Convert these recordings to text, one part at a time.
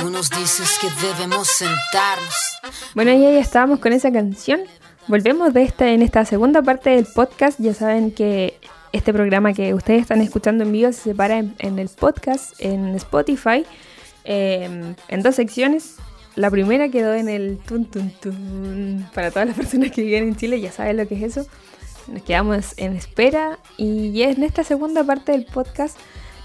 Tú nos dices que debemos sentarnos. Bueno, y ahí estábamos con esa canción. Volvemos de esta, en esta segunda parte del podcast. Ya saben que este programa que ustedes están escuchando en vivo se separa en, el podcast, en Spotify, em, en dos secciones. La primera quedó en el tun tun tun. Para todas las personas que viven en Chile ya saben lo que es eso. Nos quedamos en espera y en esta segunda parte del podcast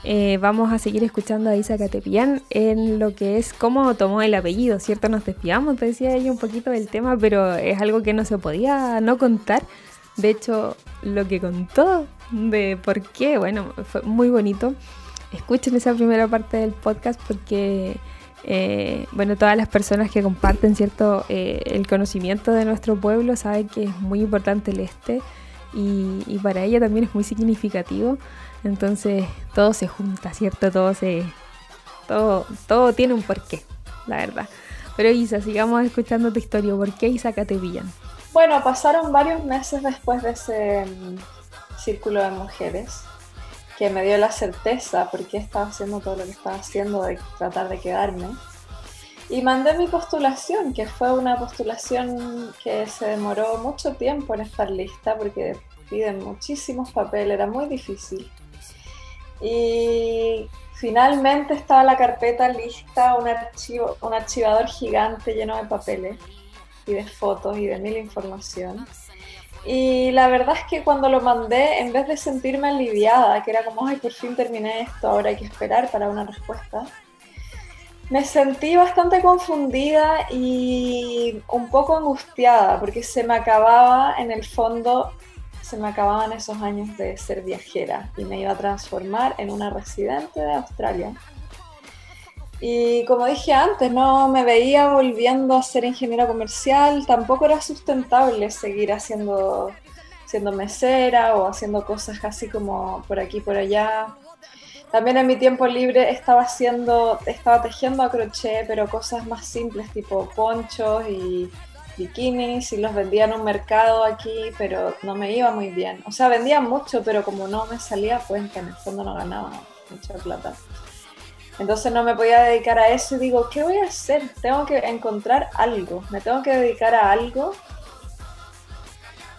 eh, vamos a seguir escuchando a Isa Catepian en lo que es cómo tomó el apellido, ¿cierto? Nos desviamos, decía ella un poquito del tema, pero es algo que no se podía no contar. De hecho, lo que contó de por qué, bueno, fue muy bonito. Escuchen esa primera parte del podcast porque, eh, bueno, todas las personas que comparten, ¿cierto? Eh, el conocimiento de nuestro pueblo saben que es muy importante el este y, y para ella también es muy significativo. Entonces todo se junta, ¿cierto? Todo se. Todo, todo tiene un porqué, la verdad. Pero Isa, sigamos escuchando tu historia. ¿Por qué Isa Catevillan? Bueno, pasaron varios meses después de ese mm, círculo de mujeres que me dio la certeza porque estaba haciendo todo lo que estaba haciendo de tratar de quedarme. Y mandé mi postulación, que fue una postulación que se demoró mucho tiempo en estar lista porque piden muchísimos papeles, era muy difícil. Y finalmente estaba la carpeta lista, un, archivo, un archivador gigante lleno de papeles y de fotos y de mil información. Y la verdad es que cuando lo mandé, en vez de sentirme aliviada, que era como, ay, por fin terminé esto, ahora hay que esperar para una respuesta, me sentí bastante confundida y un poco angustiada, porque se me acababa en el fondo se me acababan esos años de ser viajera y me iba a transformar en una residente de Australia. Y como dije antes, no me veía volviendo a ser ingeniera comercial, tampoco era sustentable seguir haciendo siendo mesera o haciendo cosas así como por aquí por allá. También en mi tiempo libre estaba haciendo, estaba tejiendo a crochet, pero cosas más simples tipo ponchos y bikinis y los vendía en un mercado aquí, pero no me iba muy bien. O sea, vendía mucho, pero como no me salía cuenta, en el fondo no ganaba mucha plata. Entonces no me podía dedicar a eso y digo, ¿qué voy a hacer? Tengo que encontrar algo, me tengo que dedicar a algo.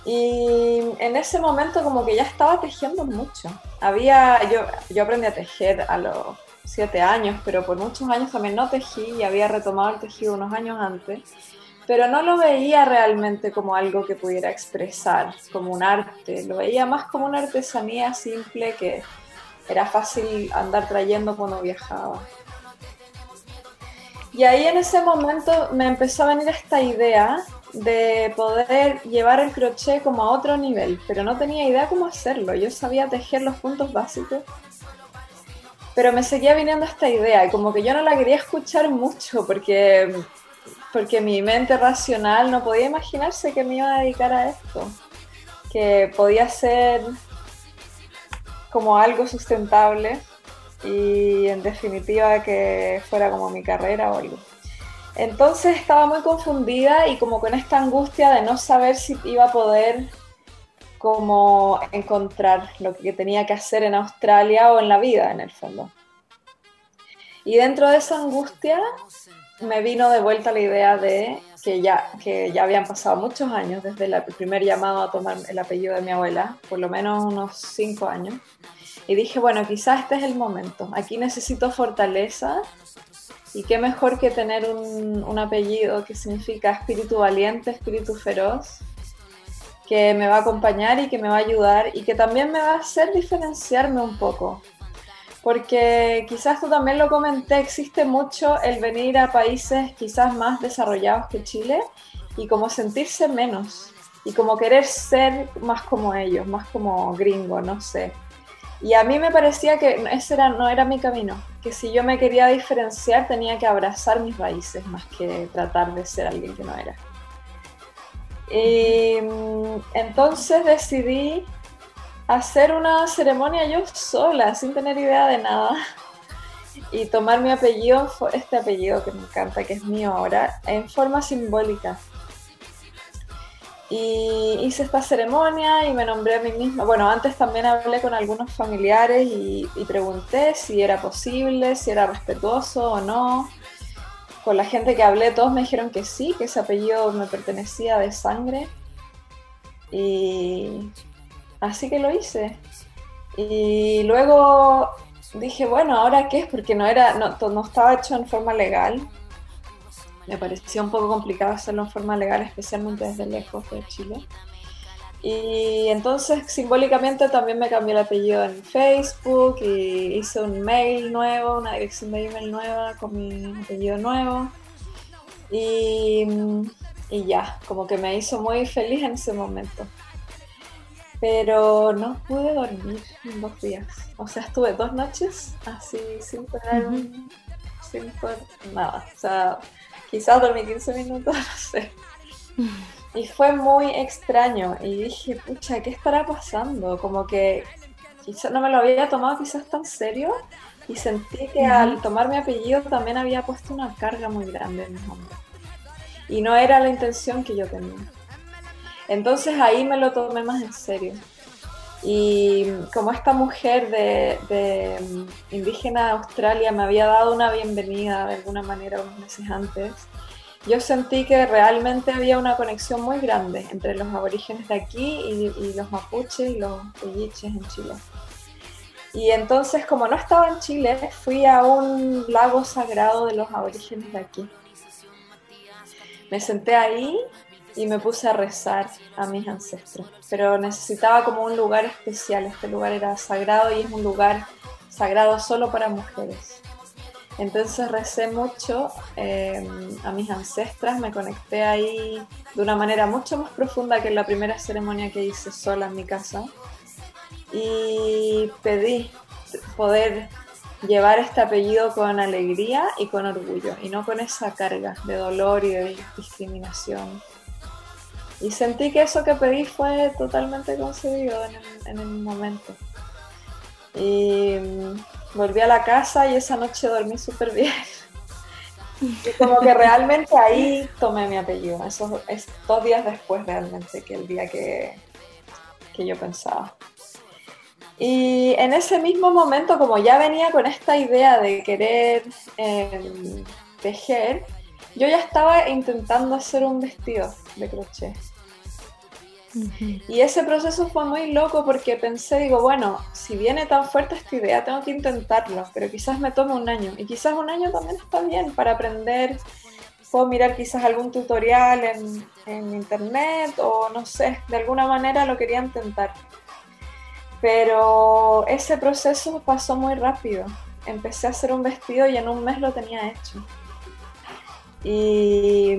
Y en ese momento como que ya estaba tejiendo mucho. Había, yo, yo aprendí a tejer a los siete años, pero por muchos años también no tejí y había retomado el tejido unos años antes pero no lo veía realmente como algo que pudiera expresar, como un arte, lo veía más como una artesanía simple que era fácil andar trayendo cuando viajaba. Y ahí en ese momento me empezó a venir esta idea de poder llevar el crochet como a otro nivel, pero no tenía idea cómo hacerlo. Yo sabía tejer los puntos básicos, pero me seguía viniendo esta idea y como que yo no la quería escuchar mucho porque porque mi mente racional no podía imaginarse que me iba a dedicar a esto, que podía ser como algo sustentable y en definitiva que fuera como mi carrera o algo. Entonces estaba muy confundida y como con esta angustia de no saber si iba a poder como encontrar lo que tenía que hacer en Australia o en la vida en el fondo. Y dentro de esa angustia me vino de vuelta la idea de que ya, que ya habían pasado muchos años desde el primer llamado a tomar el apellido de mi abuela, por lo menos unos cinco años. Y dije, bueno, quizás este es el momento. Aquí necesito fortaleza y qué mejor que tener un apellido que significa espíritu valiente, espíritu feroz, que me va a acompañar y que me va a ayudar y que también me va a hacer diferenciarme un poco porque quizás tú también lo comenté, existe mucho el venir a países quizás más desarrollados que Chile y como sentirse menos y como querer ser más como ellos, más como gringo, no sé. Y a mí me parecía que ese era, no era mi camino, que si yo me quería diferenciar tenía que abrazar mis raíces más que tratar de ser alguien que no era. Y mm, entonces decidí hacer una ceremonia yo sola, sin tener idea de nada. Y tomar mi apellido, este apellido que me encanta, que es mío ahora, en forma simbólica. Y hice esta ceremonia y me nombré a mí misma. Bueno, antes también hablé con algunos familiares y, pregunté si era posible, si era respetuoso o no. con la gente que hablé, todos me dijeron que sí, que ese apellido me pertenecía de sangre. Y así que lo hice. Y luego dije, bueno, ¿ahora qué es? Porque no, era, no, no estaba hecho en forma legal. Me parecía un poco complicado hacerlo en forma legal, especialmente desde lejos de Chile. Y entonces simbólicamente también me cambié el apellido en Facebook y hice un mail nuevo, una dirección de email nueva con mi apellido nuevo. Y, y ya, como que me hizo muy feliz en ese momento. Pero no pude dormir en dos días. O sea, estuve dos noches así sin parar, sin poder nada. O sea, quizás dormí 15 minutos, no sé. Y fue muy extraño. Y dije, pucha, ¿qué estará pasando? Como que quizás no me lo había tomado quizás tan serio. Y sentí que al tomar mi apellido también había puesto una carga muy grande en mi hombros. Y no era la intención que yo tenía. Entonces ahí me lo tomé más en serio. Y como esta mujer de, de indígena de Australia me había dado una bienvenida de alguna manera unos meses antes, yo sentí que realmente había una conexión muy grande entre los aborígenes de aquí y, los mapuches y los pelliches en Chile. Y entonces, como no estaba en Chile, fui a un lago sagrado de los aborígenes de aquí. Me senté ahí y me puse a rezar a mis ancestros, pero necesitaba como un lugar especial. Este lugar era sagrado y es un lugar sagrado solo para mujeres. Entonces recé mucho eh, a mis ancestras, me conecté ahí de una manera mucho más profunda que en la primera ceremonia que hice sola en mi casa y pedí poder llevar este apellido con alegría y con orgullo y no con esa carga de dolor y de discriminación. Y sentí que eso que pedí fue totalmente concedido en el, en el momento. Y volví a la casa y esa noche dormí súper bien. Y como que realmente ahí tomé mi apellido. Eso es dos días después realmente que el día que, que yo pensaba. Y en ese mismo momento, como ya venía con esta idea de querer em, tejer, yo ya estaba intentando hacer un vestido de crochet. Y ese proceso fue muy loco porque pensé, digo, bueno, si viene tan fuerte esta idea, tengo que intentarlo, pero quizás me tome un año. Y quizás un año también está bien para aprender. Puedo mirar quizás algún tutorial en, en internet o no sé, de alguna manera lo quería intentar. Pero ese proceso pasó muy rápido. Empecé a hacer un vestido y en un mes lo tenía hecho. Y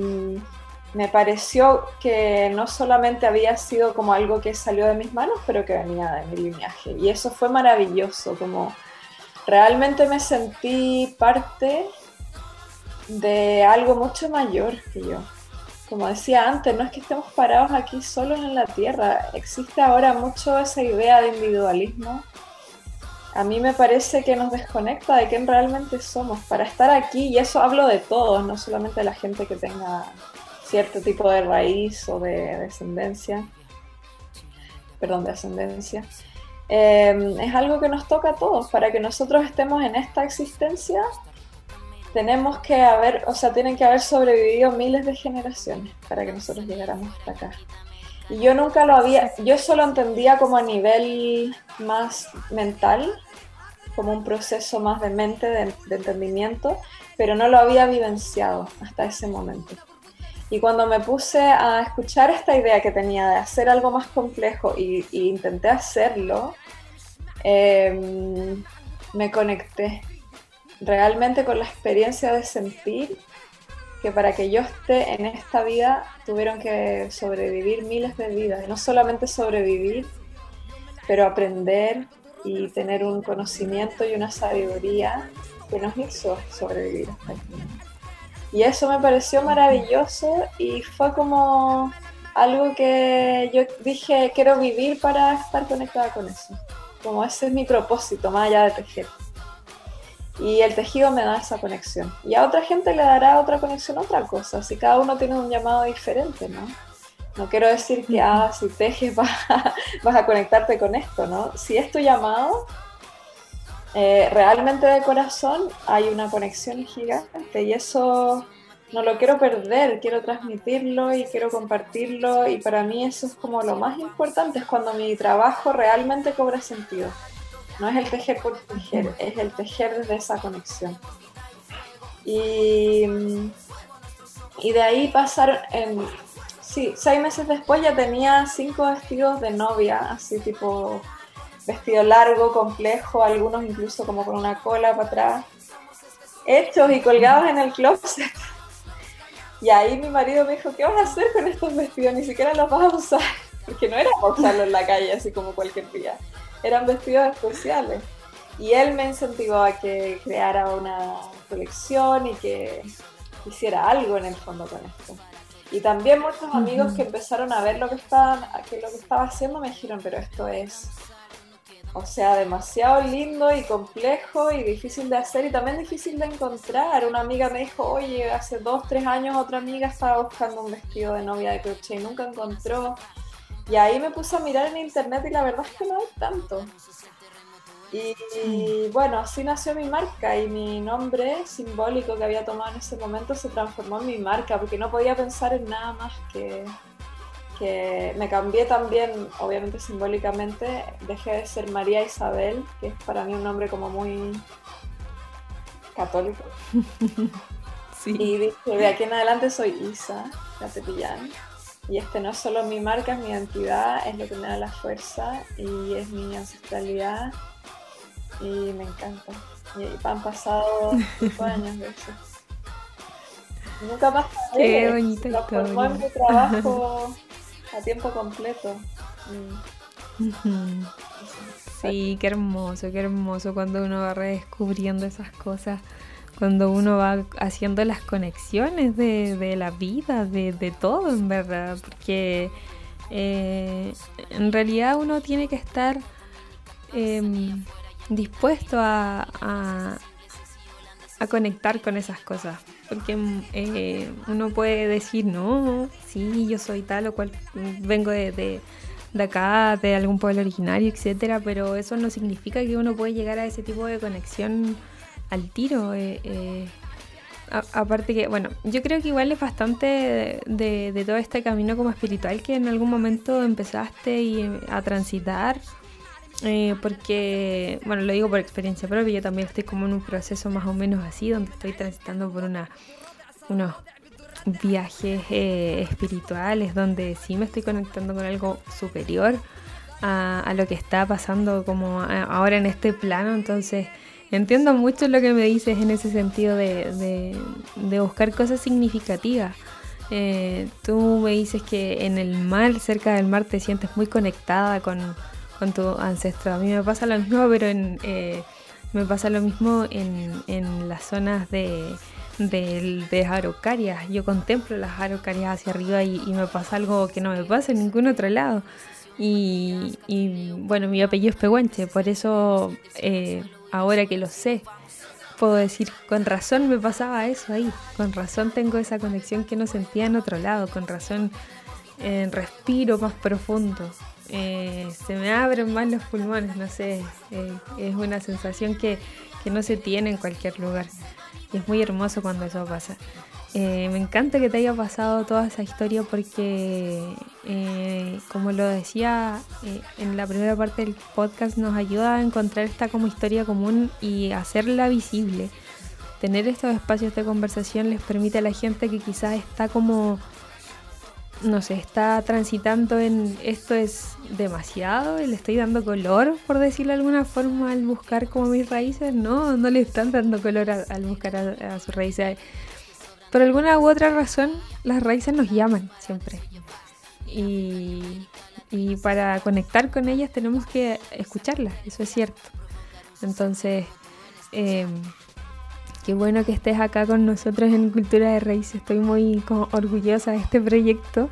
me pareció que no solamente había sido como algo que salió de mis manos, pero que venía de mi linaje. Y eso fue maravilloso, como realmente me sentí parte de algo mucho mayor que yo. Como decía antes, no es que estemos parados aquí solos en la Tierra, existe ahora mucho esa idea de individualismo. A mí me parece que nos desconecta de quién realmente somos para estar aquí, y eso hablo de todos, no solamente de la gente que tenga cierto tipo de raíz o de descendencia, perdón, de ascendencia, em, es algo que nos toca a todos. Para que nosotros estemos en esta existencia, tenemos que haber, o sea, tienen que haber sobrevivido miles de generaciones para que nosotros llegáramos hasta acá. Y yo nunca lo había, yo solo entendía como a nivel más mental, como un proceso más de mente, de entendimiento, pero no lo había vivenciado hasta ese momento. Y cuando me puse a escuchar esta idea que tenía de hacer algo más complejo y, intenté hacerlo, em, me conecté realmente con la experiencia de sentir que para que yo esté en esta vida tuvieron que sobrevivir miles de vidas. No solamente sobrevivir, pero aprender y tener un conocimiento y una sabiduría que nos hizo sobrevivir hasta aquí. Y eso me pareció maravilloso y fue como algo que yo dije, quiero vivir para estar conectada con eso. Como ese es mi propósito, más allá de tejer. Y el tejido me da esa conexión. Y a otra gente le dará otra conexión, otra cosa. Si cada uno tiene un llamado diferente, ¿no? No quiero decir que, ah, si tejes vas, vas a conectarte con esto, ¿no? Si es tu llamado, eh, realmente de corazón hay una conexión gigante y eso no lo quiero perder, quiero transmitirlo y quiero compartirlo y para mí eso es como lo más importante, es cuando mi trabajo realmente cobra sentido. No es el tejer por tejer, es el tejer desde esa conexión. Y, y de ahí pasaron, en, sí, seis meses después ya tenía cinco vestidos de novia, así tipo vestido largo, complejo, algunos incluso como con una cola para atrás, hechos y colgados en el closet. Y ahí mi marido me dijo, ¿qué vas a hacer con estos vestidos? Ni siquiera los vas a usar. Porque no era para usarlos en la calle así como cualquier día. Eran vestidos especiales. Y él me incentivó a que creara una colección y que hiciera algo en el fondo con esto. Y también muchos amigos que empezaron a ver lo que, estaban, que lo que estaba haciendo me dijeron, pero esto es o sea, demasiado lindo y complejo y difícil de hacer y también difícil de encontrar. Una amiga me dijo, oye, hace dos, tres años otra amiga estaba buscando un vestido de novia de crochet y nunca encontró. Y ahí me puse a mirar en internet y la verdad es que no hay tanto. Y, y, bueno, así nació mi marca y mi nombre simbólico que había tomado en ese momento se transformó en mi marca porque no podía pensar en nada más que, que me cambié también, obviamente simbólicamente, dejé de ser María Isabel, que es para mí un nombre como muy católico. Y dije, de aquí en adelante soy Isa Catepillán. Y este no es solo mi marca, es mi identidad, es lo que me da la fuerza y es mi ancestralidad. Y me encanta. Y han pasado cinco años de eso. nunca más Qué bonita historia. en mi trabajo a tiempo completo. Sí, qué hermoso, qué hermoso cuando uno va redescubriendo esas cosas, cuando uno va haciendo las conexiones de, la vida, de, todo en verdad, porque eh, en realidad uno tiene que estar em, dispuesto a, a conectar con esas cosas. Porque eh, uno puede decir, no, sí, yo soy tal o cual, vengo de, de, acá, de algún pueblo originario, etcétera, pero eso no significa que uno puede llegar a ese tipo de conexión al tiro. Eh, eh, aparte que, bueno, yo creo que igual es bastante de, de, todo este camino como espiritual que en algún momento empezaste y, a transitar eh, porque, bueno, lo digo por experiencia propia, yo también estoy como en un proceso más o menos así, donde estoy transitando por una, unos viajes eh, espirituales, donde sí me estoy conectando con algo superior a, lo que está pasando como ahora en este plano, entonces entiendo mucho lo que me dices en ese sentido de, de, buscar cosas significativas. Eh, tú me dices que en el mar, cerca del mar, te sientes muy conectada con con tu ancestro. A mí me pasa lo mismo, pero en, eh, me pasa lo mismo en, en las zonas de, de, araucarias. Yo contemplo las araucarias hacia arriba y, me pasa algo que no me pasa en ningún otro lado. Y, y bueno, mi apellido es Pehuenche, por eso eh, ahora que lo sé, puedo decir, con razón me pasaba eso ahí, con razón tengo esa conexión que no sentía en otro lado, con razón eh, respiro más profundo, eh, se me abren más los pulmones, no sé, eh, es una sensación que, no se tiene en cualquier lugar. Es muy hermoso cuando eso pasa. Eh, me encanta que te haya pasado toda esa historia porque, como lo decía en la primera parte del podcast, nos ayuda a encontrar esta como historia común y hacerla visible. Tener estos espacios de conversación les permite a la gente que quizás está como no sé, está transitando en esto es demasiado, le estoy dando color, por decirlo de alguna forma, al buscar como mis raíces. No, no le están dando color al buscar a, sus raíces. Por alguna u otra razón, las raíces nos llaman siempre. Y, y para conectar con ellas tenemos que escucharlas, eso es cierto. Entonces, eh, qué bueno que estés acá con nosotros en Cultura de Raíces. Estoy muy orgullosa de este proyecto,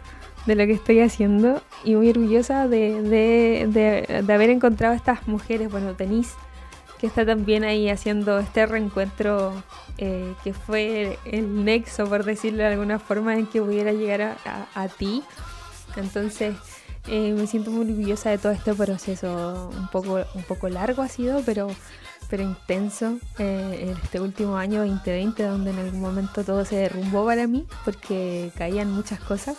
de lo que estoy haciendo y muy orgullosa de, haber encontrado a estas mujeres. Bueno, Denise, que está también ahí haciendo este reencuentro eh, que fue el nexo, por decirlo de alguna forma, en que pudiera llegar a, ti. Entonces, eh, me siento muy orgullosa de todo este proceso. Un poco, un poco largo ha sido, pero pero intenso eh, en este último año 2020, donde en algún momento todo se derrumbó para mí porque caían muchas cosas.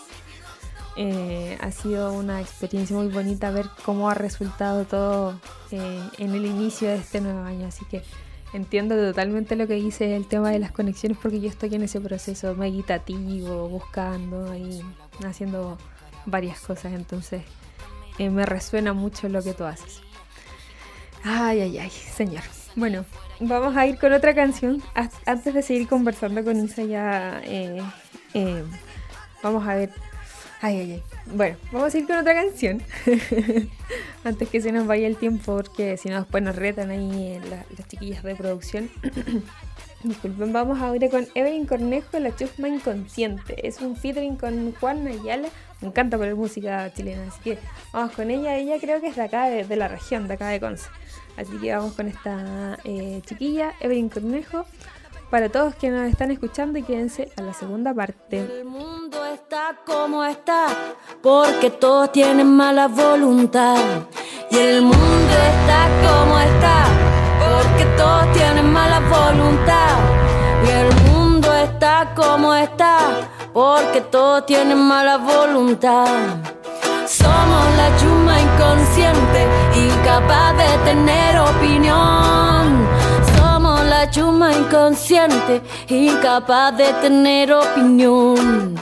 Eh, ha sido una experiencia muy bonita ver cómo ha resultado todo eh, en el inicio de este nuevo año. Así que entiendo totalmente lo que dice el tema de las conexiones porque yo estoy en ese proceso meditativo, buscando y haciendo varias cosas. Entonces me resuena mucho lo que tú haces. Ay, ay, ay, señor. Bueno, vamos a ir con otra canción. Antes de seguir conversando con Isa ya... Eh, eh, vamos a ver... Ay, ay, ay. Bueno, vamos a ir con otra canción. Antes que se nos vaya el tiempo, porque si no después nos retan ahí las chiquillas de producción. Disculpen, vamos ahora con Evelyn Cornejo, La Chusma Inconsciente. Es un featuring con Juan Ayala. Me encanta poner música chilena, así que vamos con ella. Ella creo que es de acá, de, de la región, de acá de Conce. Así que vamos con esta eh, chiquilla, Evelyn Cornejo. Para todos que nos están escuchando y quédense a la segunda parte. El mundo está como está, porque todos tienen mala voluntad. Y el mundo está como está, porque todos tienen mala voluntad. Y el mundo está como está, porque todos tienen mala voluntad. Somos inconsciente, incapaz de tener opinión. Somos la chuma inconsciente, incapaz de tener opinión.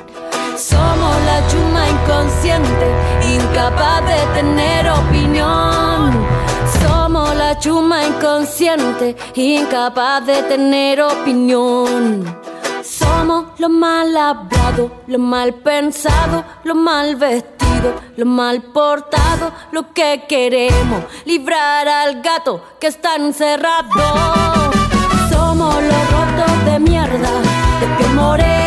Somos la chuma inconsciente, incapaz de tener opinión. Somos la chuma inconsciente, incapaz de tener opinión. Somos lo mal hablado, lo mal pensado, lo mal vestido lo mal portado, lo que queremos, librar al gato que está encerrado. Somos los rotos de mierda, de piel morena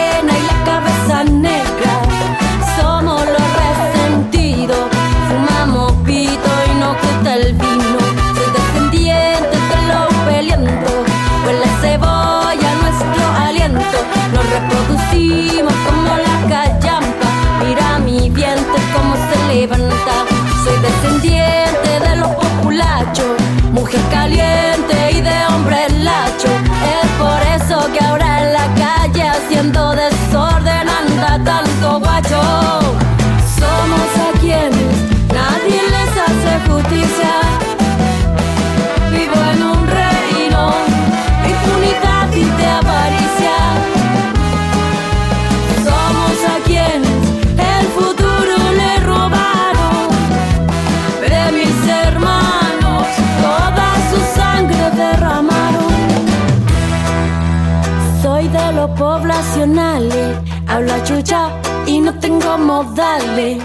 poblacionales, hablo chucha y no tengo modales.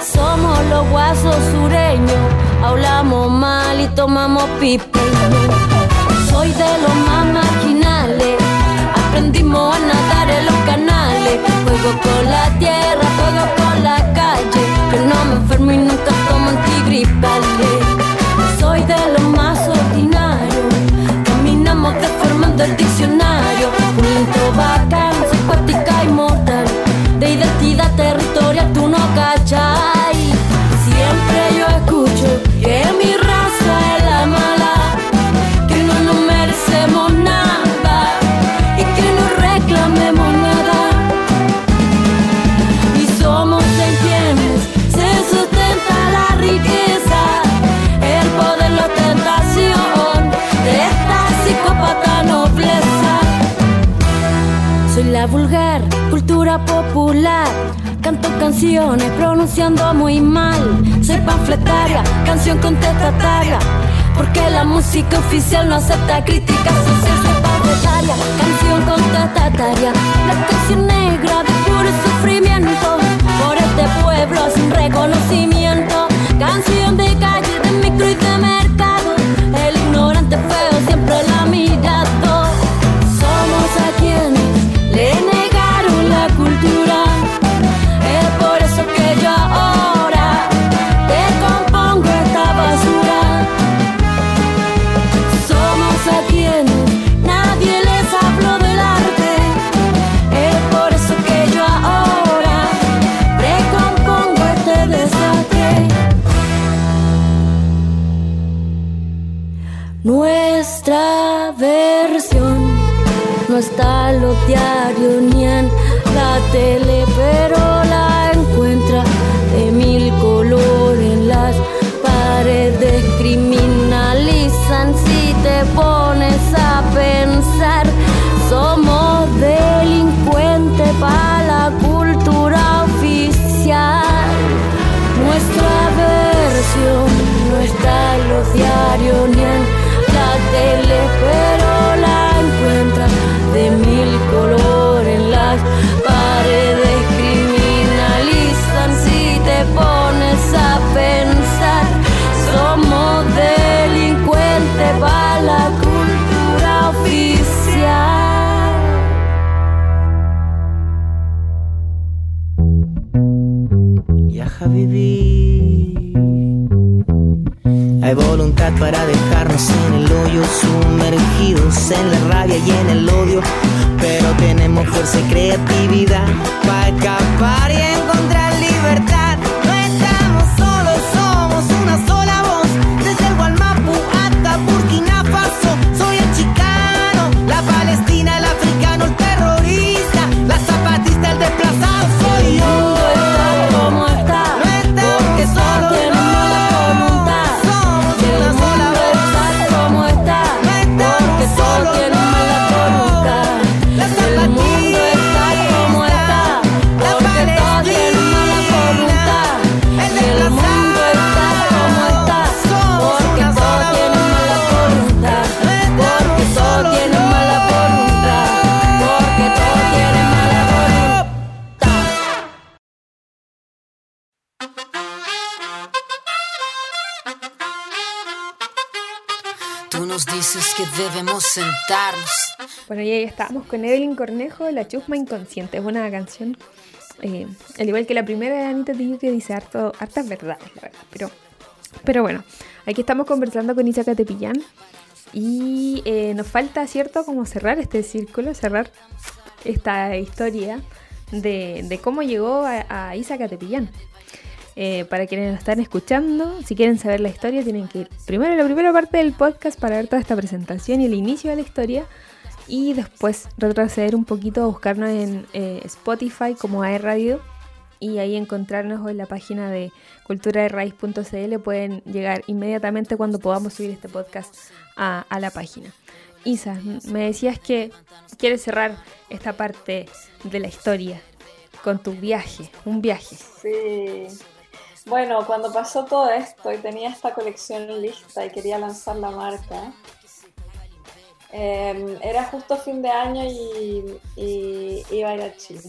Somos los guasos sureños, hablamos mal y tomamos pipe. Soy de los más marginales, aprendimos a nadar en los canales. Juego con la tierra, juego con la calle. Yo no me enfermo y nunca tomo antigripales. Soy de los del diccionario, punto, vacanza, cuático. Vulgar cultura popular. Canto canciones pronunciando muy mal. Soy panfletaria, canción contestataria. Porque la música oficial no acepta críticas sociales. Soy panfletaria, canción contestataria. La canción negra de puro sufrimiento. Por este pueblo sin reconocimiento. Canción de calle, de micro y de No está en los diarios ni en la tele, pero la encuentra de mil colores las paredes. Criminalizan si te pones a pensar. Somos delincuentes para la cultura oficial. Nuestra versión no está en los diarios ni en la tele, pero la cultura oficial. Ya Habibi. Hay voluntad para dejarnos en el hoyo, sumergidos en la rabia y en el odio. Pero tenemos fuerza y creatividad para escapar y Bueno, y ahí estábamos con Evelyn Cornejo, La Chusma Inconsciente. Es una canción, eh, al igual que la primera de Anita Tijoux, que dice harto, hartas verdades, la verdad. Pero, pero bueno, aquí estamos conversando con Isa Catepillán. Y eh, nos falta, ¿cierto?, como cerrar este círculo, cerrar esta historia de, de cómo llegó a, a Isa Catepillán. Eh, para quienes nos están escuchando, si quieren saber la historia, tienen que ir primero a la primera parte del podcast para ver toda esta presentación y el inicio de la historia. Y después retroceder un poquito a buscarnos en eh, Spotify como AE Radio y ahí encontrarnos en la página de culturaderraiz.cl. Pueden llegar inmediatamente cuando podamos subir este podcast a, a la página. Isa, me decías que quieres cerrar esta parte de la historia con tu viaje, un viaje. Sí. Bueno, cuando pasó todo esto y tenía esta colección lista y quería lanzar la marca, eh, era justo fin de año y, y iba a ir a Chile.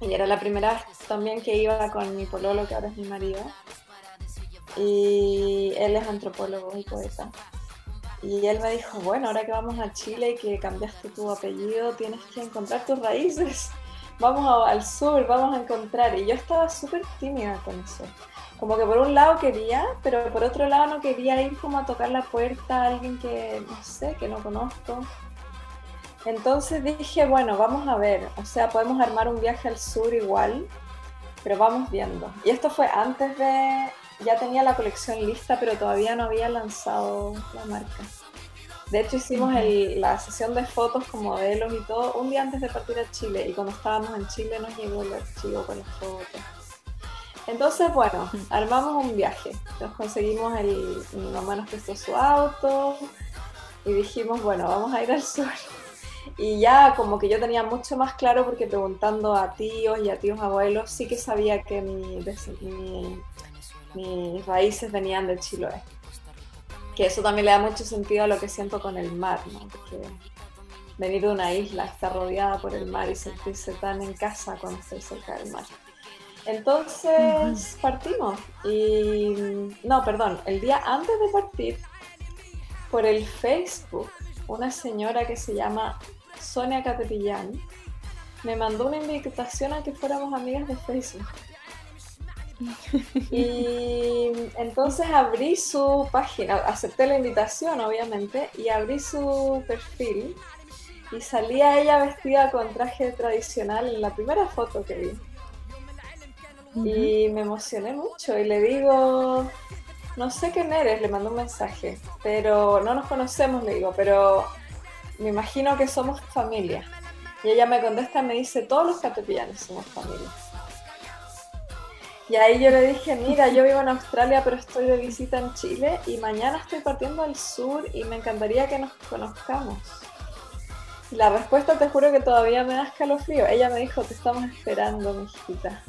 Y era la primera vez también que iba con mi pololo, que ahora es mi marido. Y él es antropólogo y poeta. Y él me dijo, bueno, ahora que vamos a Chile y que cambiaste tu apellido, tienes que encontrar tus raíces. Vamos al sur, vamos a encontrar. Y yo estaba súper tímida con eso. Como que por un lado quería, pero por otro lado no quería ir como a tocar la puerta a alguien que, no sé, que no conozco. Entonces dije, bueno, vamos a ver. O sea, podemos armar un viaje al sur igual, pero vamos viendo. Y esto fue antes de... Ya tenía la colección lista, pero todavía no había lanzado la marca. De hecho, hicimos el- la sesión de fotos con modelos y todo un día antes de partir a Chile. Y cuando estábamos en Chile nos llegó el archivo con las fotos. Entonces, bueno, armamos un viaje. Nos conseguimos el. Mi mamá nos prestó su auto y dijimos, bueno, vamos a ir al sur. Y ya como que yo tenía mucho más claro porque preguntando a tíos y a tíos abuelos sí que sabía que mi, mi- mis raíces venían de Chiloé. Que eso también le da mucho sentido a lo que siento con el mar, ¿no? Porque venir de una isla, estar rodeada por el mar y sentirse tan en casa cuando estoy cerca del mar. Entonces partimos y no, perdón, el día antes de partir, por el Facebook, una señora que se llama Sonia Catepillán me mandó una invitación a que fuéramos amigas de Facebook. Y entonces abrí su página, acepté la invitación obviamente y abrí su perfil y salía ella vestida con traje tradicional en la primera foto que vi. Y me emocioné mucho y le digo, no sé quién eres, le mandó un mensaje, pero no nos conocemos, le digo, pero me imagino que somos familia. Y ella me contesta y me dice, todos los catopianos somos familia. Y ahí yo le dije, mira, yo vivo en Australia, pero estoy de visita en Chile y mañana estoy partiendo al sur y me encantaría que nos conozcamos. La respuesta te juro que todavía me da escalofrío. Ella me dijo, te estamos esperando, mi hijita.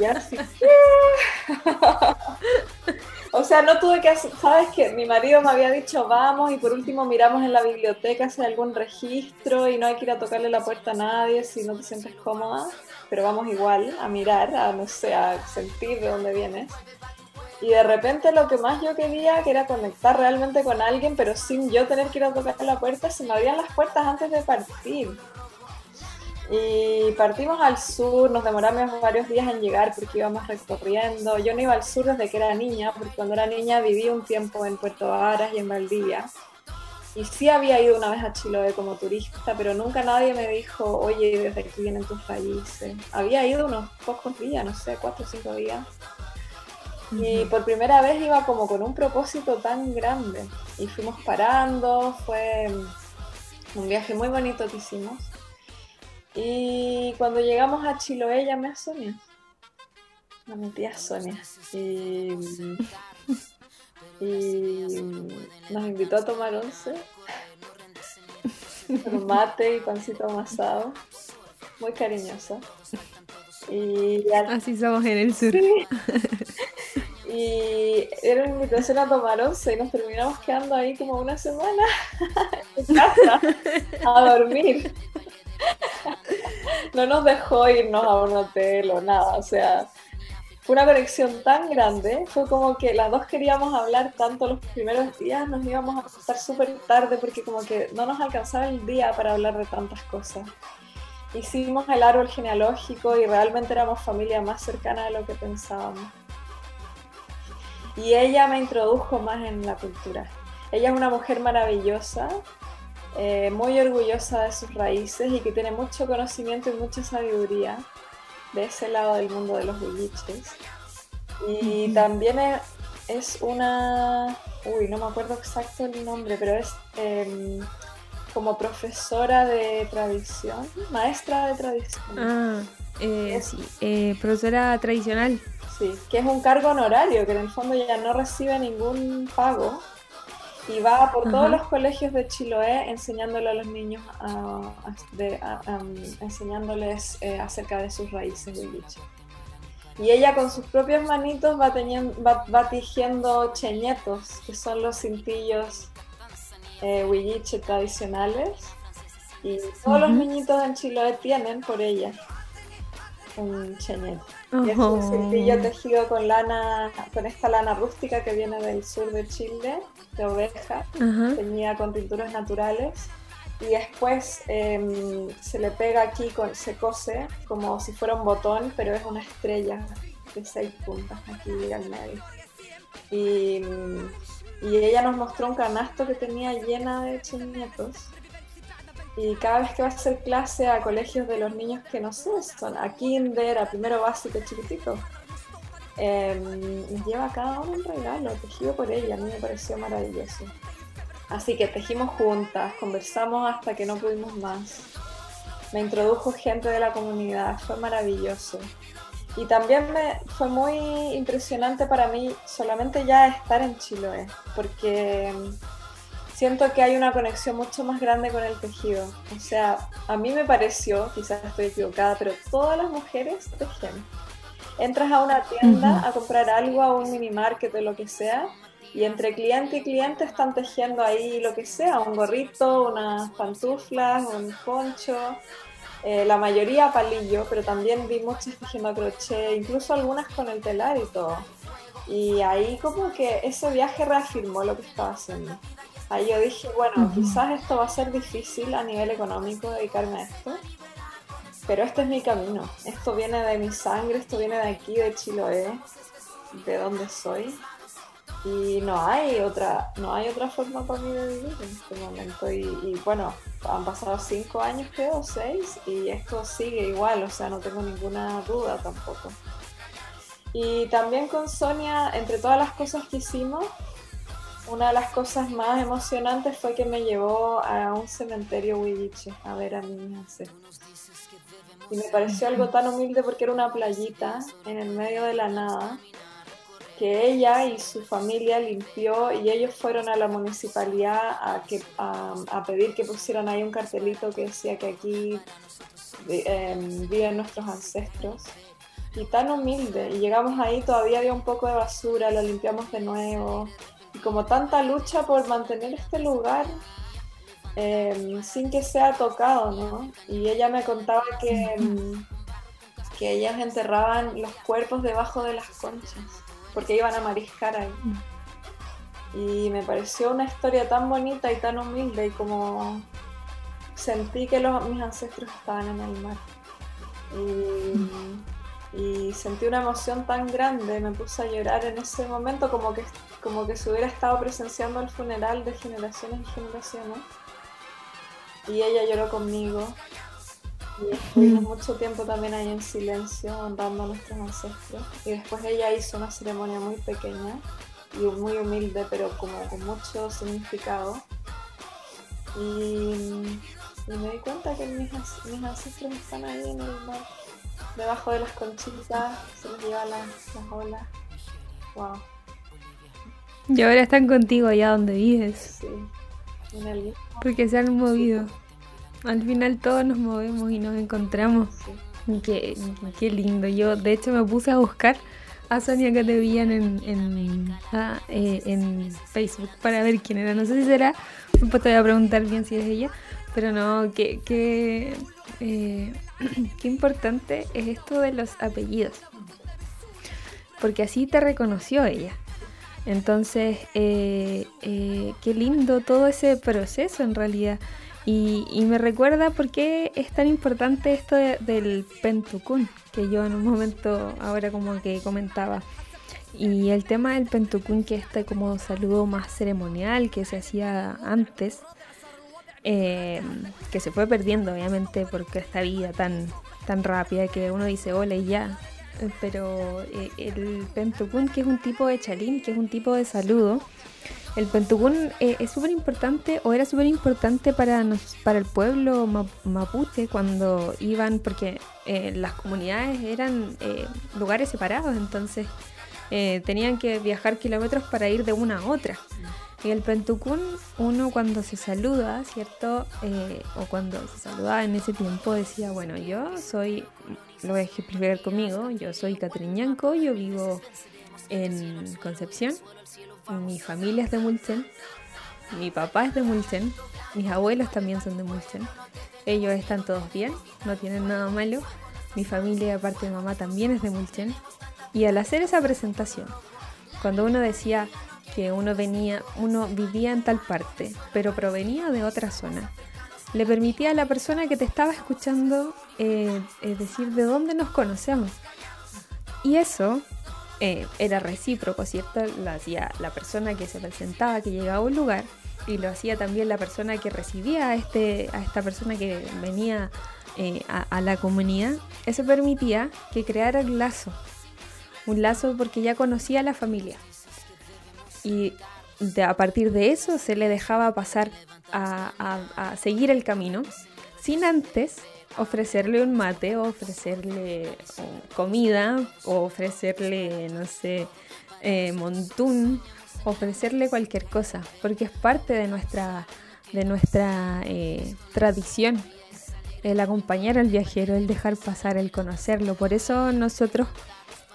Y así, o sea, no tuve que hacer, sabes que mi marido me había dicho vamos y por último miramos en la biblioteca si hay algún registro y no hay que ir a tocarle la puerta a nadie si no te sientes cómoda, pero vamos igual a mirar, a no sé, a sentir de dónde vienes. Y de repente lo que más yo quería, que era conectar realmente con alguien, pero sin yo tener que ir a tocar la puerta, se me abrían las puertas antes de partir. Y partimos al sur, nos demoramos varios días en llegar porque íbamos recorriendo. Yo no iba al sur desde que era niña, porque cuando era niña viví un tiempo en Puerto Varas y en Valdivia. Y sí había ido una vez a Chiloé como turista, pero nunca nadie me dijo, oye, desde aquí vienen tus raíces. Había ido unos pocos días, no sé, cuatro o cinco días. Y por primera vez iba como con un propósito tan grande. Y fuimos parando, fue un viaje muy bonito que hicimos. Y cuando llegamos a Chiloé llamé a Sonia, a mi tía Sonia. Y, nos invitó a tomar once, con mate y pancito amasado, muy cariñosa. Y Así somos en el sur. Y era una invitación a tomar once y nos terminamos quedando ahí como una semana en casa a dormir no nos dejó irnos a un hotel o nada, o sea, fue una conexión tan grande, fue como que las dos queríamos hablar tanto los primeros días, nos íbamos a estar súper tarde porque como que no nos alcanzaba el día para hablar de tantas cosas. Hicimos el árbol genealógico y realmente éramos familia más cercana de lo que pensábamos. Y ella me introdujo más en la cultura. Ella es una mujer maravillosa, eh, muy orgullosa de sus raíces y que tiene mucho conocimiento y mucha sabiduría de ese lado del mundo de los bulliches. Y también es, una, uy, no me acuerdo exacto el nombre, pero es em, como profesora de tradición, maestra de tradición. Ah, eh, sí, eh, profesora tradicional. Sí, que es un cargo honorario, que en el fondo ya no recibe ningún pago, y va por todos los colegios de Chiloé enseñándole a los niños enseñándoles eh, acerca de sus raíces huilliche. Y ella con sus propias manitos va, teniendo, va, tejiendo cheñetos, que son los cintillos eh, huilliche tradicionales. Y todos los niñitos en Chiloé tienen por ella un cheñeto. Y es un cintillo tejido con lana, con esta lana rústica que viene del sur de Chile, de oveja, teñida con pinturas naturales. Y después em, se le pega aquí, con, se cose como si fuera un botón, pero es una estrella de seis puntas aquí al medio. Y, y ella nos mostró un canasto que tenía llena de cheñetos y cada vez que va a hacer clase a colegios de los niños que no sé, son a kinder, a primero básico chiquitito, eh, lleva cada uno un regalo tejido por ella, a mí me pareció maravilloso. Así que tejimos juntas, conversamos hasta que no pudimos más. Me introdujo gente de la comunidad, fue maravilloso. Y también me, fue muy impresionante para mí solamente ya estar en Chiloé, porque siento que hay una conexión mucho más grande con el tejido. O sea, a mí me pareció, quizás estoy equivocada, pero todas las mujeres tejen. Entras a una tienda a comprar algo, a un mini market o lo que sea, y entre cliente y cliente están tejiendo ahí lo que sea, un gorrito, unas pantuflas, un poncho, eh, la mayoría palillo, pero también vi muchas tejiendo a crochet, incluso algunas con el telar y todo. Y ahí como que ese viaje reafirmó lo que estaba haciendo. Ahí yo dije, bueno, quizás esto va a ser difícil a nivel económico dedicarme a esto, pero este es mi camino. Esto viene de mi sangre, esto viene de aquí, de Chiloé, de donde soy. Y no hay otra, no hay otra forma para mí de vivir en este momento. Y, bueno, han pasado cinco años creo, seis, y esto sigue igual, o sea, no tengo ninguna duda tampoco. Y también con Sonia, entre todas las cosas que hicimos, una de las cosas más emocionantes fue que me llevó a un cementerio huilliche a ver a mis ancestros. Y me pareció algo tan humilde porque era una playita en el medio de la nada que ella y su familia limpió y ellos fueron a la municipalidad a, pedir que pusieran ahí un cartelito que decía que aquí em, viven nuestros ancestros. Y tan humilde. Y llegamos ahí, todavía había un poco de basura, lo limpiamos de nuevo. Y como tanta lucha por mantener este lugar em, sin que sea tocado, ¿no? Y ella me contaba que, em, que ellas enterraban los cuerpos debajo de las conchas porque iban a mariscar ahí. Y me pareció una historia tan bonita y tan humilde y como sentí que los, mis ancestros estaban en el mar. Y, sentí una emoción tan grande, me puse a llorar en ese momento como que, como que se hubiera estado presenciando el funeral de generaciones y generaciones. Y ella lloró conmigo y estuvimos mucho tiempo también ahí en silencio, honrando a nuestros ancestros. Y después ella hizo una ceremonia muy pequeña y muy humilde, pero como con mucho significado. Y, me di cuenta que mis, ancestros están ahí en el mar, debajo de las conchitas, se les lleva las, olas. Wow. Y ahora están contigo allá donde vives. Sí, en el Porque se han movido. Al final todos nos movemos y nos encontramos. Qué, qué lindo. Yo de hecho me puse a buscar a Sonia que te veían en, en, ah, eh, en, Facebook para ver quién era. No sé si será, después te voy a preguntar bien si es ella, pero no, qué, qué, eh, qué importante es esto de los apellidos. Porque así te reconoció ella. Entonces, eh, qué lindo todo ese proceso en realidad. Y, me recuerda por qué es tan importante esto del pentucún, que yo en un momento ahora como que comentaba. Y el tema del pentucún, que este como saludo más ceremonial que se hacía antes, eh, que se fue perdiendo obviamente porque esta vida tan, tan rápida que uno dice hola y ya. Pero eh, el pentucún, que es un tipo de chalín, que es un tipo de saludo, el Pentucún eh, es súper importante o era súper importante para, para el pueblo mapuche cuando iban, porque eh, las comunidades eran eh, lugares separados, entonces tenían que viajar kilómetros para ir de una a otra. El Pentucún, uno cuando se saluda, ¿cierto? o cuando se saludaba en ese tiempo decía, bueno, yo soy, lo voy a conmigo, yo soy Catriñanco, yo vivo en Concepción mi familia es de Mulchen, mi papá es de Mulchen, mis abuelos también son de Mulchen. Ellos están todos bien, no tienen nada malo. Mi familia, aparte de mamá, también es de Mulchen. Y al hacer esa presentación, cuando uno decía que uno venía, uno vivía en tal parte, pero provenía de otra zona, le permitía a la persona que te estaba escuchando eh, eh, decir de dónde nos conocemos. Y eso eh, era recíproco, ¿cierto? Lo hacía la persona que se presentaba, que llegaba a un lugar, y lo hacía también la persona que recibía a, este, a esta persona que venía eh, a, la comunidad. Eso permitía que creara un lazo, un lazo porque ya conocía la familia. Y a partir de eso se le dejaba pasar a seguir el camino sin antes ofrecerle un mate o ofrecerle comida o ofrecerle, no sé, eh, montún, ofrecerle cualquier cosa, porque es parte de nuestra, de nuestra eh, tradición el acompañar al viajero, el dejar pasar, el conocerlo. Por eso nosotros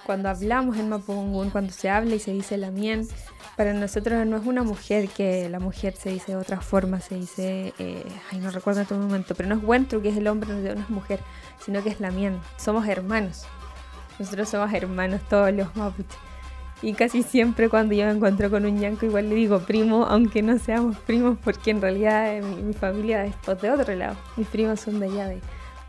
cuando hablamos en Mapungún, cuando se habla y se dice la mien, para nosotros no es una mujer que la mujer se dice de otra forma, se dice, eh, ay, no recuerdo en este momento, pero no es Wentru, que es el hombre, no es mujer, sino que es la mien. Somos hermanos. Nosotros somos hermanos, todos los mapuches. Y casi siempre cuando yo me encuentro con un yanco, igual le digo primo, aunque no seamos primos, porque en realidad eh, mi, familia es de otro lado. Mis primos son de allá,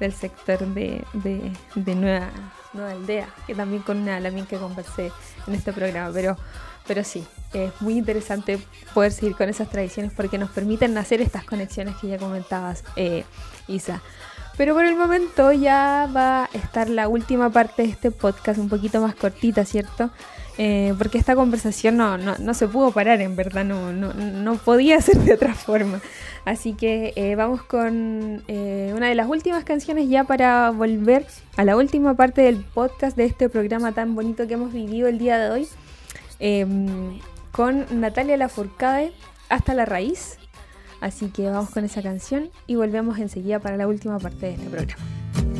del sector de, de, Nueva, Nueva Aldea, que también con una mien que conversé en este programa. Pero pero sí, es muy interesante poder seguir con esas tradiciones porque nos permiten hacer estas conexiones que ya comentabas, eh, Isa. Pero por el momento ya va a estar la última parte de este podcast, un poquito más cortita, ¿cierto? Eh, porque esta conversación no, no, no, se pudo parar, en verdad, no, no, no podía ser de otra forma. Así que eh, vamos con eh, una de las últimas canciones ya para volver a la última parte del podcast de este programa tan bonito que hemos vivido el día de hoy. Em, con Natalia Lafourcade, Hasta la Raíz. Así que vamos con esa canción y volvemos enseguida para la última parte de este programa.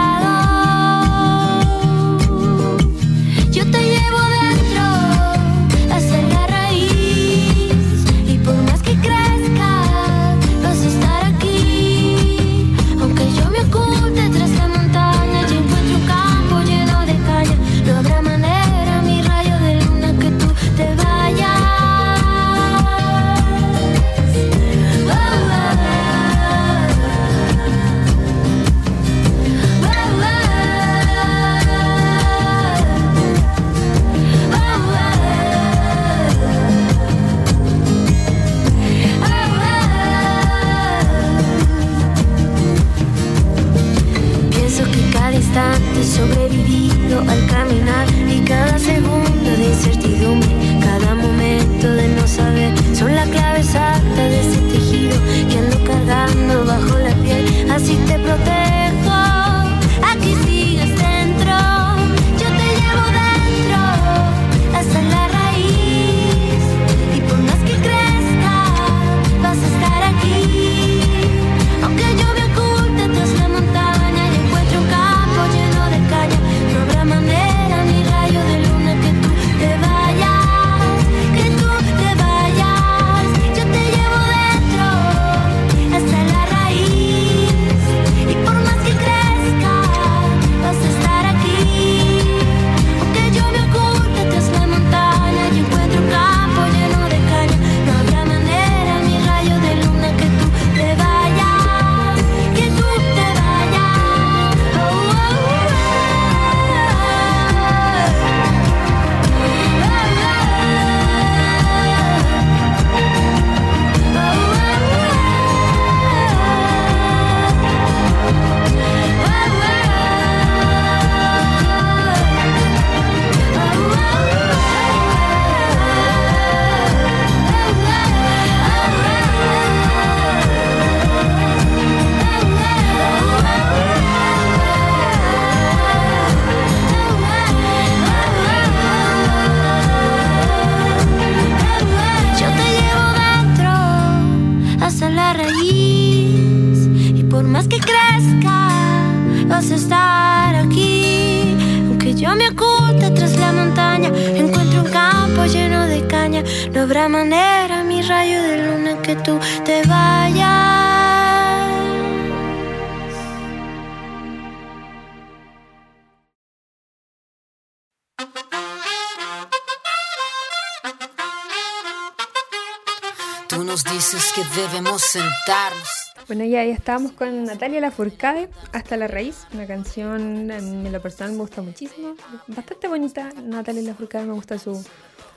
Sentarnos. Bueno, ya, ya estábamos con Natalia Lafourcade, Hasta la Raíz, una canción en lo personal me gusta muchísimo, bastante bonita. Natalia Lafourcade me gusta su.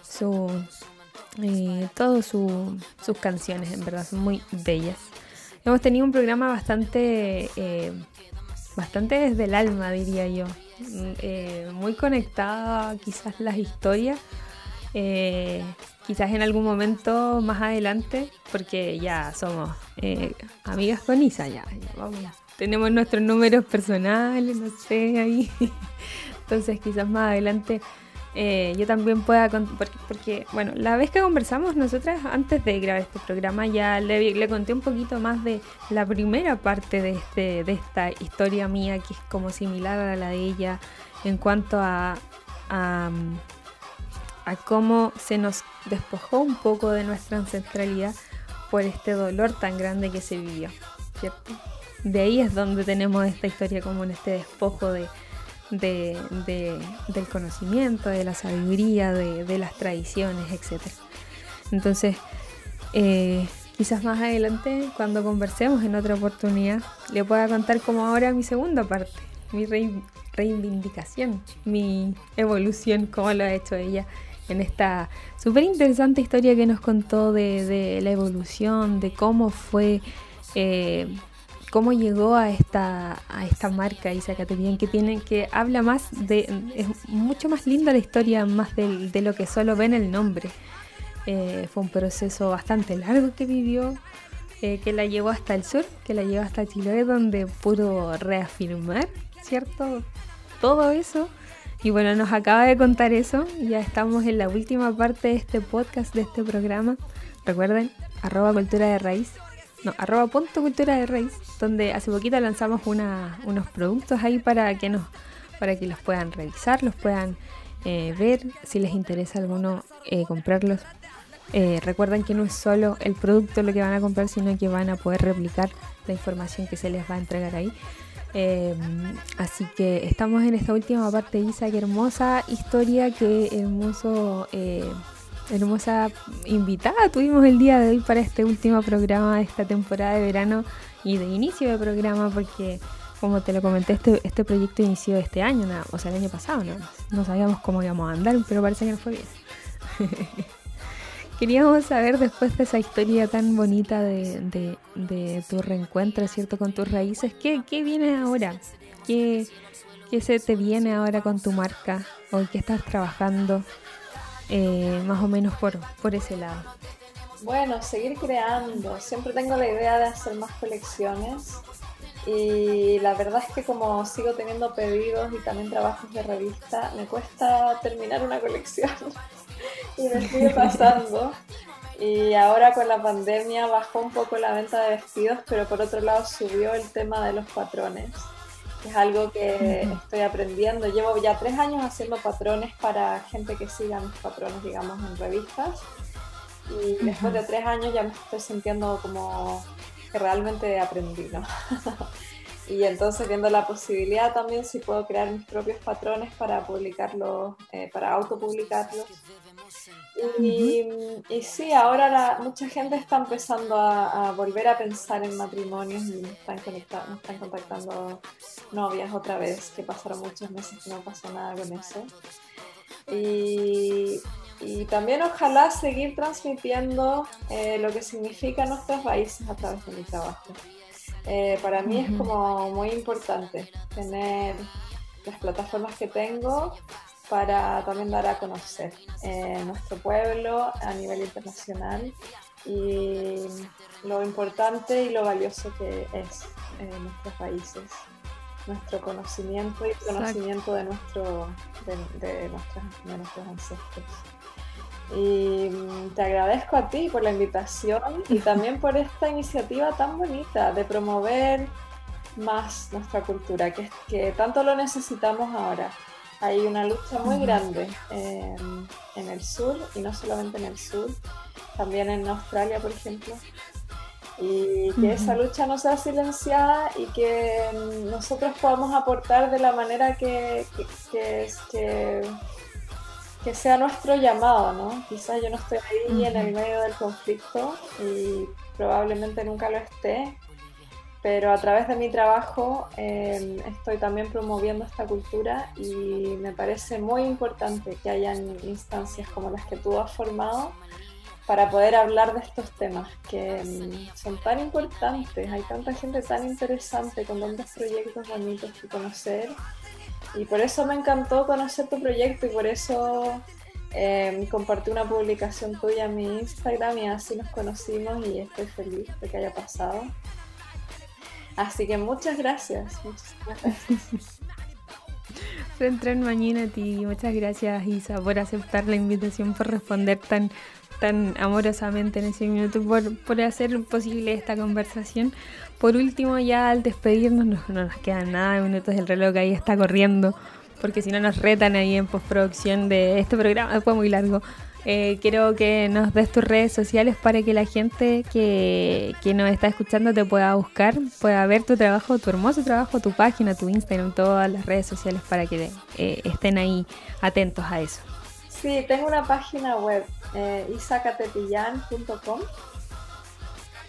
su eh, todas su, sus canciones, en verdad, son muy bellas. Hemos tenido un programa bastante. eh, bastante desde el alma, diría yo. Mm, eh, muy conectada quizás las historias. Eh, quizás en algún momento más adelante, porque ya somos eh, amigas con Isa, ya, ya vamos. Tenemos nuestros números personales, no sé, ahí. Entonces quizás más adelante eh, yo también pueda, porque, porque, bueno, la vez que conversamos nosotras antes de grabar este programa ya le, le conté un poquito más de la primera parte de, este, de esta historia mía que es como similar a la de ella en cuanto a, a, a cómo se nos despojó un poco de nuestra ancestralidad por este dolor tan grande que se vivió, ¿cierto? De ahí es donde tenemos esta historia como en este despojo de de, del conocimiento, de la sabiduría, de, las tradiciones, etc. Entonces, eh, quizás más adelante, cuando conversemos en otra oportunidad, le pueda contar como ahora mi segunda parte, mi reivindicación, mi evolución, cómo lo ha hecho ella en esta súper interesante historia que nos contó de, la evolución, de cómo fue eh, cómo llegó a esta, a esta marca Isacatepien que tiene, que habla más de, es mucho más linda la historia, más de, de lo que solo ven el nombre. Eh, fue un proceso bastante largo que vivió, eh, que la llevó hasta el sur, que la llevó hasta Chile, donde pudo reafirmar, ¿cierto? Todo eso. Y bueno, nos acaba de contar eso. Ya estamos en la última parte de este podcast, de este programa. Recuerden, arroba cultura de raíz no, arroba punto cultura de raíz, donde hace poquito lanzamos unos productos ahí para que nos, para que los puedan revisar, los puedan eh, ver, si les interesa alguno eh, comprarlos. Eh, recuerden que no es solo el producto lo que van a comprar, sino que van a poder replicar la información que se les va a entregar ahí. Así que estamos en esta última parte, Isa, qué hermosa historia, qué hermoso hermosa invitada tuvimos el día de hoy para este último programa de esta temporada de verano y de inicio de programa porque como te lo comenté este, este proyecto inició este año, o sea el año pasado no, no sabíamos cómo íbamos a andar pero parece que no fue bien queríamos saber después de esa historia tan bonita de, tu reencuentro cierto con tus raíces ¿qué, viene ahora? ¿Qué, ¿Qué se te viene ahora con tu marca? ¿O qué estás trabajando? Eh, más o menos por, por ese lado. Bueno, seguir creando. Siempre tengo la idea de hacer más colecciones y la verdad es que como sigo teniendo pedidos y también trabajos de revista, me cuesta terminar una colección y me sigue pasando. Y ahora con la pandemia bajó un poco la venta de vestidos, pero por otro lado subió el tema de los patrones es algo que estoy aprendiendo. Llevo ya tres años haciendo patrones para gente que siga mis patrones, digamos, en revistas. Y después de tres años ya me estoy sintiendo como que realmente aprendí, ¿no? y entonces viendo la posibilidad también si puedo crear mis propios patrones para publicarlos, eh, para autopublicarlos y, sí, ahora mucha gente está empezando a, volver a pensar en matrimonios y me están, contactando novias otra vez, que pasaron muchos meses que no pasó nada con eso. Y, también ojalá seguir transmitiendo eh, lo que significa nuestras raíces a través de mi trabajo. Eh, para mí es como muy importante tener las plataformas que tengo para también dar a conocer eh, nuestro pueblo a nivel internacional y lo importante y lo valioso que es eh, nuestros países, nuestro conocimiento y el conocimiento de, nuestro, de, nuestros ancestros. Y mm, te agradezco a ti por la invitación y también por esta iniciativa tan bonita de promover más nuestra cultura, que, que tanto lo necesitamos ahora. Hay una lucha muy grande en, el sur y no solamente en el sur, también en Australia, por ejemplo. Y que esa lucha no sea silenciada y que nosotros podamos aportar de la manera que, que, que, sea nuestro llamado, ¿no? Quizás yo no estoy ahí en el medio del conflicto y probablemente nunca lo esté, pero a través de mi trabajo em, estoy también promoviendo esta cultura y me parece muy importante que hayan instancias como las que tú has formado para poder hablar de estos temas que em, son tan importantes, hay tanta gente tan interesante con tantos proyectos bonitos que conocer y por eso me encantó conocer tu proyecto y por eso em, compartí una publicación tuya en mi Instagram y así nos conocimos y estoy feliz de que haya pasado. Así que muchas gracias. Muchas gracias. Entren mañana a ti. Muchas gracias, Isa, por aceptar la invitación, por responder tan, tan amorosamente en ese minuto, por, por hacer posible esta conversación. Por último, ya al despedirnos, no, no nos quedan nada de minutos, el reloj ahí está corriendo, porque si no nos retan ahí en postproducción de este programa, fue muy largo. Eh, quiero que nos des tus redes sociales para que la gente que, que, nos está escuchando te pueda buscar, pueda ver tu trabajo, tu hermoso trabajo, tu página, tu Instagram, todas las redes sociales para que eh, estén ahí atentos a eso. Sí, tengo una página web, eh.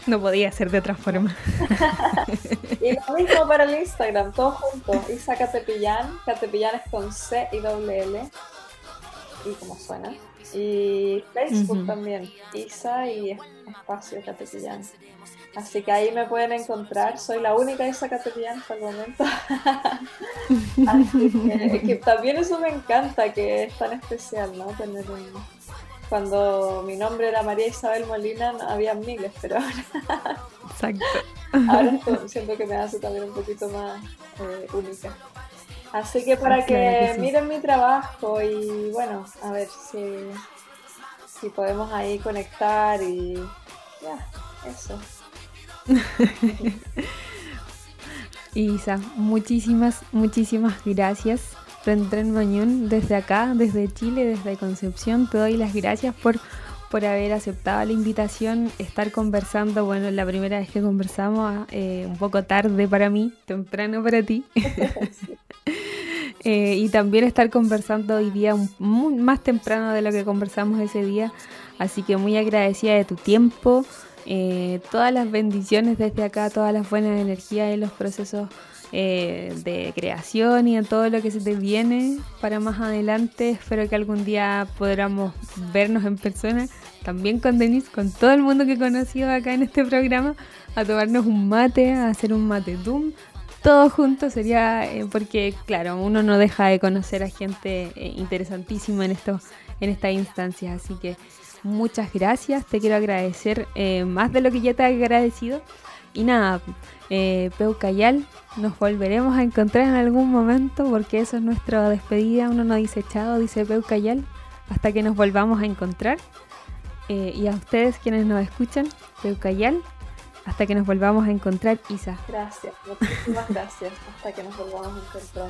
No podía ser de otra forma. y lo mismo para el Instagram, todo junto. Isa Catepillan, Catepillan es con C y doble L. Y como suena. Y Facebook también, Isa y Espacio Catepillán. Así que ahí me pueden encontrar. Soy la única Isa Catepillán hasta el momento. Así que, también eso me encanta, que es tan especial, ¿no? Tener un... Cuando mi nombre era María Isabel Molina, había miles, pero ahora. Exacto. ahora siento que me hace también un poquito más eh, única. Así que para que, miren mi trabajo y bueno, a ver si, si podemos ahí conectar y ya, eso. Isa, muchísimas, muchísimas gracias. Rentren Mañón, desde acá, desde Chile, desde Concepción, te doy las gracias por, por haber aceptado la invitación, estar conversando. Bueno, la primera vez que conversamos, eh, un poco tarde para mí, temprano para ti. Eh, y también estar conversando hoy día muy, más temprano de lo que conversamos ese día. Así que muy agradecida de tu tiempo, eh, todas las bendiciones desde acá, todas las buenas energías en los procesos eh, de creación y en todo lo que se te viene para más adelante. Espero que algún día podamos vernos en persona, también con Denise, con todo el mundo que he conocido acá en este programa, a tomarnos un mate, a hacer un mate doom, todos juntos sería eh, porque claro uno no deja de conocer a gente eh, interesantísima en esto en esta instancia. Así que muchas gracias te quiero agradecer más de lo que ya te he agradecido y nada Peucayal nos volveremos a encontrar en algún momento porque eso es nuestra despedida uno no dice chao dice Peucayal hasta que nos volvamos a encontrar y a ustedes quienes nos escuchan Peucayal hasta que nos volvamos a encontrar, Isa. Gracias, muchísimas gracias. Hasta que nos volvamos a encontrar.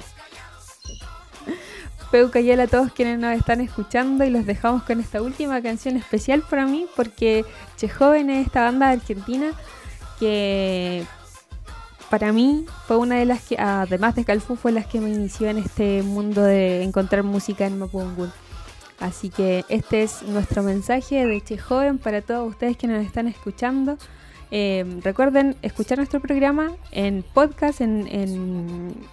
Peucayal a todos quienes nos están escuchando y los dejamos con esta última canción especial para mí porque Che Joven es esta banda argentina que para mí fue una de las que, además de Calfu, fue las que me inició en este mundo de encontrar música en Mapudungun. Así que este es nuestro mensaje de Che Joven para todos ustedes que nos están escuchando. Eh, recuerden escuchar nuestro programa en podcast, en,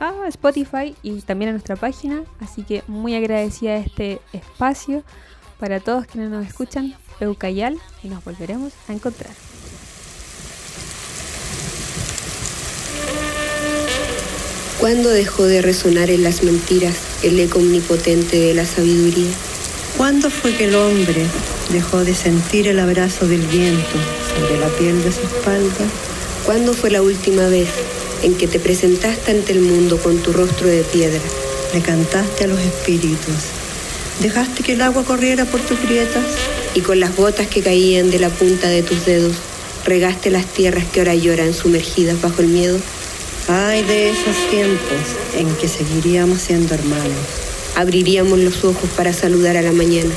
ah, Spotify y también en nuestra página. Así que muy agradecida de este espacio para todos quienes nos escuchan. Eucayal y nos volveremos a encontrar. ¿Cuándo dejó de resonar en las mentiras el eco omnipotente de la sabiduría? ¿Cuándo fue que el hombre dejó de sentir el abrazo del viento sobre la piel de su espalda? ¿Cuándo fue la última vez en que te presentaste ante el mundo con tu rostro de piedra? Le cantaste a los espíritus. ¿Dejaste que el agua corriera por tus grietas? Y con las gotas que caían de la punta de tus dedos, regaste las tierras que ahora lloran sumergidas bajo el miedo. Ay de esos tiempos en que seguiríamos siendo hermanos abriríamos los ojos para saludar a la mañana.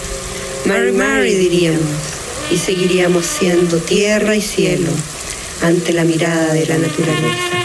Mary, Mary diríamos, y seguiríamos siendo tierra y cielo ante la mirada de la naturaleza.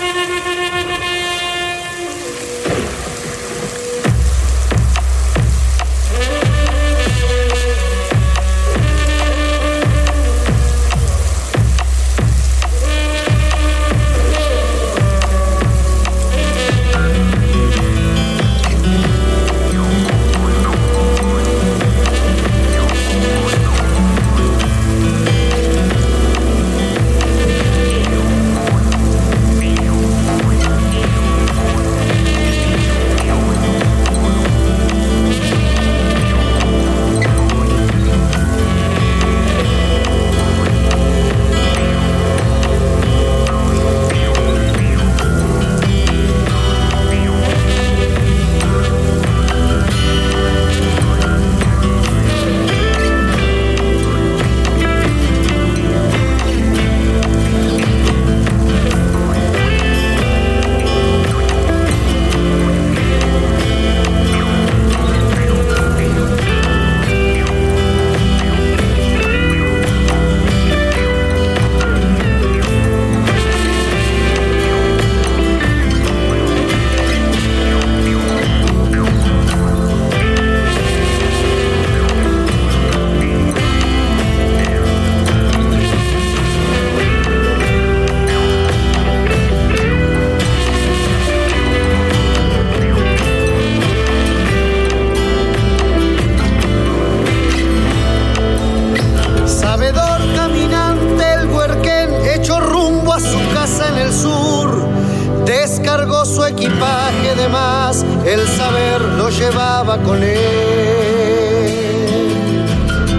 Sur. Descargó su equipaje de más, el saber lo llevaba con él.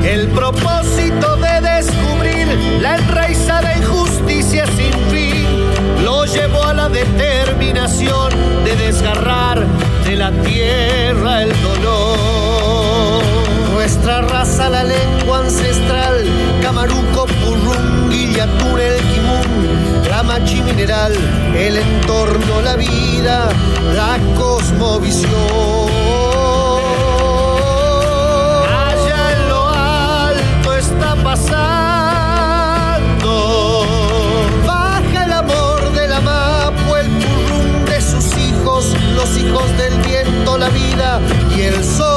El propósito de descubrir la enraizada injusticia sin fin lo llevó a la determinación de desgarrar de la tierra el dolor. Nuestra raza, la lengua ancestral, Camaruco, Purrungui, Yatún, el la machi mineral, el entorno, la vida, la cosmovisión. Allá en lo alto está pasando. Baja el amor de la mapu, el purrum de sus hijos, los hijos del viento, la vida y el sol.